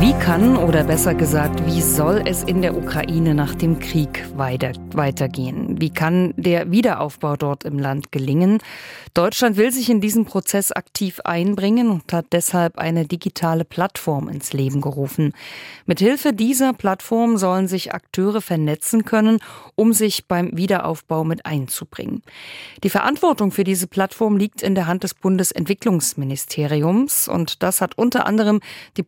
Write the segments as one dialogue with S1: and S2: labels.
S1: Wie kann oder besser gesagt, wie soll es in der Ukraine nach dem Krieg weiter, weitergehen? Wie kann der Wiederaufbau dort im Land gelingen? Deutschland will sich in diesen Prozess aktiv einbringen und hat deshalb eine digitale Plattform ins Leben gerufen. Mithilfe dieser Plattform sollen sich Akteure vernetzen können, um sich beim Wiederaufbau mit einzubringen. Die Verantwortung für diese Plattform liegt in der Hand des Bundesentwicklungsministeriums und das hat unter anderem die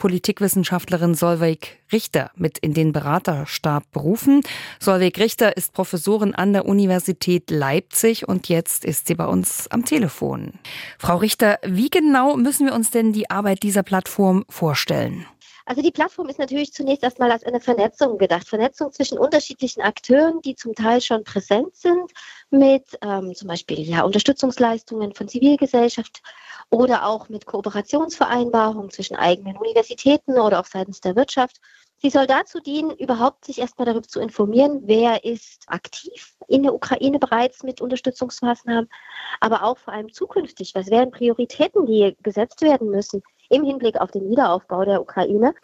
S1: Politikwissenschaftlerin Solveig Richter mit in den Beraterstab berufen. Solveig Richter ist Professorin an der Universität Leipzig und jetzt ist sie bei uns am. Telefon. Frau Richter, wie genau müssen wir uns denn die Arbeit dieser Plattform vorstellen?
S2: Also die Plattform ist natürlich zunächst erstmal als eine Vernetzung gedacht. Vernetzung zwischen unterschiedlichen Akteuren, die zum Teil schon präsent sind mit ähm, zum Beispiel ja, Unterstützungsleistungen von Zivilgesellschaft oder auch mit Kooperationsvereinbarungen zwischen eigenen Universitäten oder auch seitens der Wirtschaft. Sie soll dazu dienen, überhaupt sich erstmal darüber zu informieren, wer ist aktiv in der Ukraine bereits mit Unterstützungsmaßnahmen, aber auch vor allem zukünftig. Was wären Prioritäten, die gesetzt werden müssen im Hinblick auf den Wiederaufbau der Ukraine?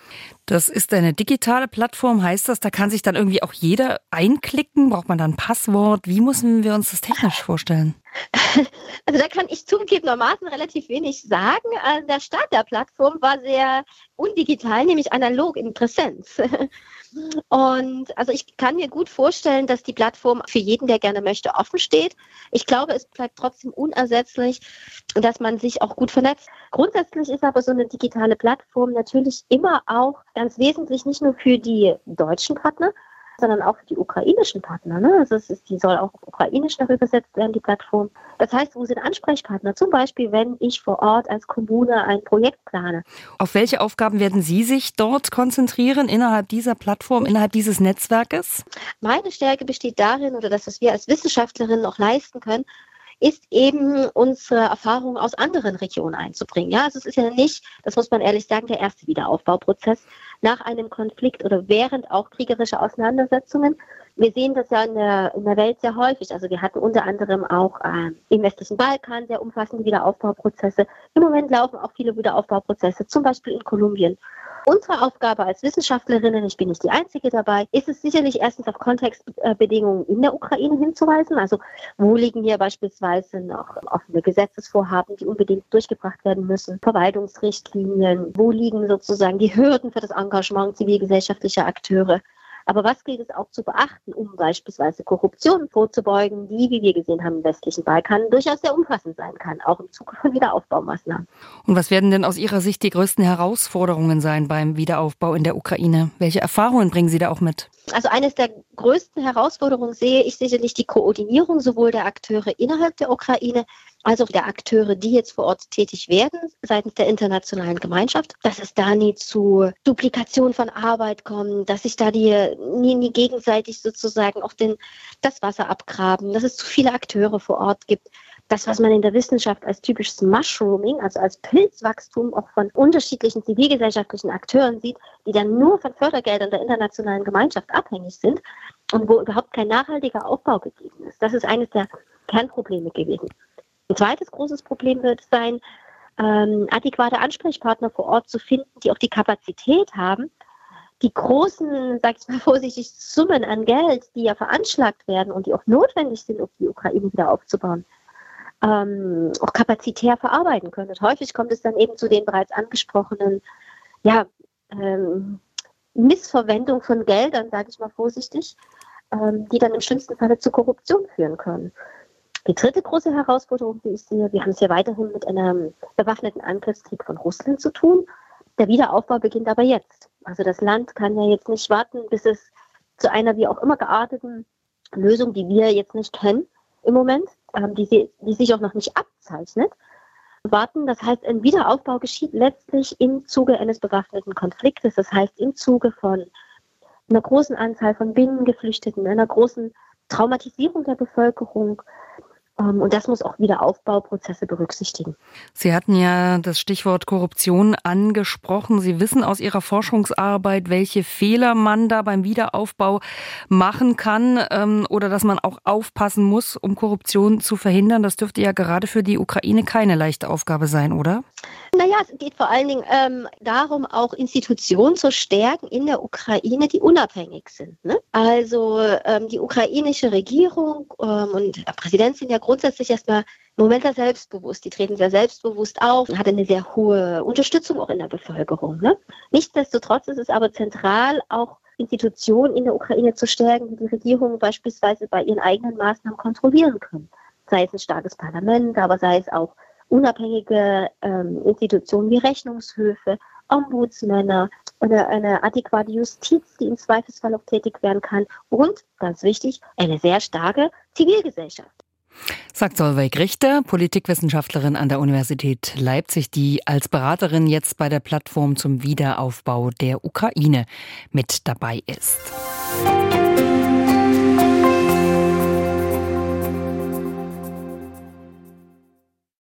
S1: Das ist eine digitale Plattform, heißt das, da kann sich dann irgendwie auch jeder einklicken? Braucht man dann ein Passwort? Wie müssen wir uns das technisch vorstellen?
S2: Also da kann ich zugegebenermaßen relativ wenig sagen. Also der Start der Plattform war sehr undigital, nämlich analog in Präsenz. Und also ich kann mir gut vorstellen, dass die Plattform für jeden, der gerne möchte, offen steht. Ich glaube, es bleibt trotzdem unersetzlich, dass man sich auch gut vernetzt. Grundsätzlich ist aber so eine digitale Plattform natürlich immer auch ganz wesentlich nicht nur für die deutschen Partner, sondern auch für die ukrainischen Partner. Ne? Also es ist, die soll auch ukrainisch noch übersetzt werden, die Plattform. Das heißt, wo sind Ansprechpartner? Zum Beispiel, wenn ich vor Ort als Kommune ein Projekt plane.
S1: Auf welche Aufgaben werden Sie sich dort konzentrieren innerhalb dieser Plattform, innerhalb dieses Netzwerkes?
S2: Meine Stärke besteht darin, oder das, was wir als Wissenschaftlerinnen noch leisten können, ist eben unsere Erfahrungen aus anderen Regionen einzubringen. Ja, also es ist ja nicht, das muss man ehrlich sagen, der erste Wiederaufbauprozess nach einem Konflikt oder während auch kriegerischer Auseinandersetzungen. Wir sehen das ja in der, in der Welt sehr häufig. Also wir hatten unter anderem auch äh, im westlichen Balkan sehr umfassende Wiederaufbauprozesse. Im Moment laufen auch viele Wiederaufbauprozesse, zum Beispiel in Kolumbien. Unsere Aufgabe als Wissenschaftlerinnen, ich bin nicht die Einzige dabei, ist es sicherlich erstens auf Kontextbedingungen in der Ukraine hinzuweisen. Also wo liegen hier beispielsweise noch offene Gesetzesvorhaben, die unbedingt durchgebracht werden müssen, Verwaltungsrichtlinien, wo liegen sozusagen die Hürden für das Engagement zivilgesellschaftlicher Akteure. Aber was gilt es auch zu beachten, um beispielsweise Korruption vorzubeugen, die, wie wir gesehen haben, im westlichen Balkan durchaus sehr umfassend sein kann, auch im Zuge von Wiederaufbaumaßnahmen.
S1: Und was werden denn aus Ihrer Sicht die größten Herausforderungen sein beim Wiederaufbau in der Ukraine? Welche Erfahrungen bringen Sie da auch mit?
S2: Also eines der größten Herausforderungen sehe ich sicherlich die Koordinierung sowohl der Akteure innerhalb der Ukraine als auch der Akteure, die jetzt vor Ort tätig werden seitens der internationalen Gemeinschaft, dass es da nie zu Duplikation von Arbeit kommt, dass sich da die nie, nie gegenseitig sozusagen auch den, das Wasser abgraben, dass es zu viele Akteure vor Ort gibt. Das, was man in der Wissenschaft als typisches Mushrooming, also als Pilzwachstum auch von unterschiedlichen zivilgesellschaftlichen Akteuren sieht, die dann nur von Fördergeldern der internationalen Gemeinschaft abhängig sind und wo überhaupt kein nachhaltiger Aufbau gegeben ist. Das ist eines der Kernprobleme gewesen. Ein zweites großes Problem wird sein, ähm, adäquate Ansprechpartner vor Ort zu finden, die auch die Kapazität haben, die großen, sag ich mal vorsichtig, Summen an Geld, die ja veranschlagt werden und die auch notwendig sind, um die Ukraine wieder aufzubauen, ähm, auch kapazitär verarbeiten können. Und häufig kommt es dann eben zu den bereits angesprochenen, ja, ähm, Missverwendung von Geldern, sage ich mal vorsichtig, ähm, die dann im schlimmsten Falle zu Korruption führen können. Die dritte große Herausforderung, die ich sehe, wir haben es ja weiterhin mit einem bewaffneten Angriffskrieg von Russland zu tun. Der Wiederaufbau beginnt aber jetzt. Also das Land kann ja jetzt nicht warten, bis es zu einer wie auch immer gearteten Lösung, die wir jetzt nicht kennen im Moment, die, die sich auch noch nicht abzeichnet, warten. Das heißt, ein Wiederaufbau geschieht letztlich im Zuge eines bewaffneten Konfliktes. Das heißt, im Zuge von einer großen Anzahl von Binnengeflüchteten, einer großen Traumatisierung der Bevölkerung, Ähm, und das muss auch Wiederaufbauprozesse berücksichtigen.
S1: Sie hatten ja das Stichwort Korruption angesprochen. Sie wissen aus Ihrer Forschungsarbeit, welche Fehler man da beim Wiederaufbau machen kann ähm, oder dass man auch aufpassen muss, um Korruption zu verhindern. Das dürfte ja gerade für die Ukraine keine leichte Aufgabe sein, oder?
S2: Naja, es geht vor allen Dingen ähm, darum, auch Institutionen zu stärken in der Ukraine, die unabhängig sind. Ne? Also ähm, die ukrainische Regierung ähm, und der Präsident sind ja grundsätzlich erstmal im Moment sehr selbstbewusst. Die treten sehr selbstbewusst auf, hat eine sehr hohe Unterstützung auch in der Bevölkerung. Ne? Nichtsdestotrotz ist es aber zentral, auch Institutionen in der Ukraine zu stärken, die die Regierung beispielsweise bei ihren eigenen Maßnahmen kontrollieren können. Sei es ein starkes Parlament, aber sei es auch unabhängige ähm, Institutionen wie Rechnungshöfe, Ombudsmänner, eine, eine adäquate Justiz, die im Zweifelsfall auch tätig werden kann und, ganz wichtig, eine sehr starke Zivilgesellschaft.
S1: Sagt Solveig Richter, Politikwissenschaftlerin an der Universität Leipzig, die als Beraterin jetzt bei der Plattform zum Wiederaufbau der Ukraine mit dabei ist. Musik